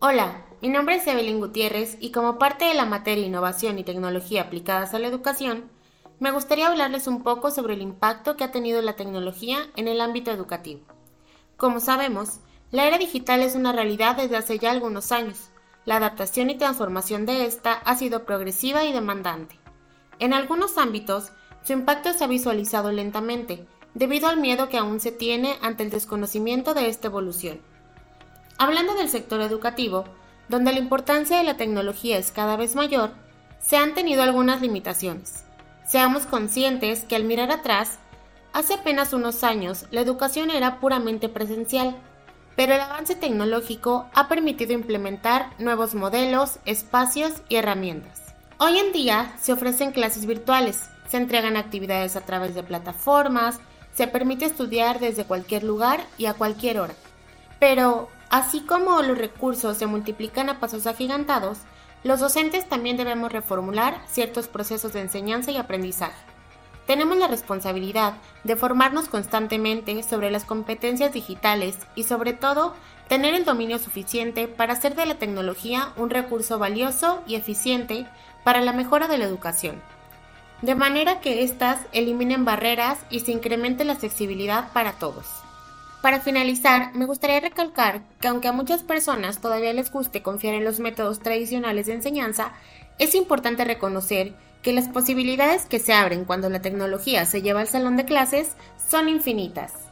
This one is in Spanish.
Hola, mi nombre es Evelyn Gutiérrez y como parte de la materia Innovación y Tecnología aplicadas a la educación, me gustaría hablarles un poco sobre el impacto que ha tenido la tecnología en el ámbito educativo. Como sabemos, la era digital es una realidad desde hace ya algunos años. La adaptación y transformación de esta ha sido progresiva y demandante. En algunos ámbitos, su impacto se ha visualizado lentamente, debido al miedo que aún se tiene ante el desconocimiento de esta evolución. Hablando del sector educativo, donde la importancia de la tecnología es cada vez mayor, se han tenido algunas limitaciones. Seamos conscientes que al mirar atrás, hace apenas unos años la educación era puramente presencial, pero el avance tecnológico ha permitido implementar nuevos modelos, espacios y herramientas. Hoy en día se ofrecen clases virtuales, se entregan actividades a través de plataformas, se permite estudiar desde cualquier lugar y a cualquier hora. Pero, Así como los recursos se multiplican a pasos agigantados, los docentes también debemos reformular ciertos procesos de enseñanza y aprendizaje. Tenemos la responsabilidad de formarnos constantemente sobre las competencias digitales y sobre todo tener el dominio suficiente para hacer de la tecnología un recurso valioso y eficiente para la mejora de la educación, de manera que éstas eliminen barreras y se incremente la accesibilidad para todos. Para finalizar, me gustaría recalcar que aunque a muchas personas todavía les guste confiar en los métodos tradicionales de enseñanza, es importante reconocer que las posibilidades que se abren cuando la tecnología se lleva al salón de clases son infinitas.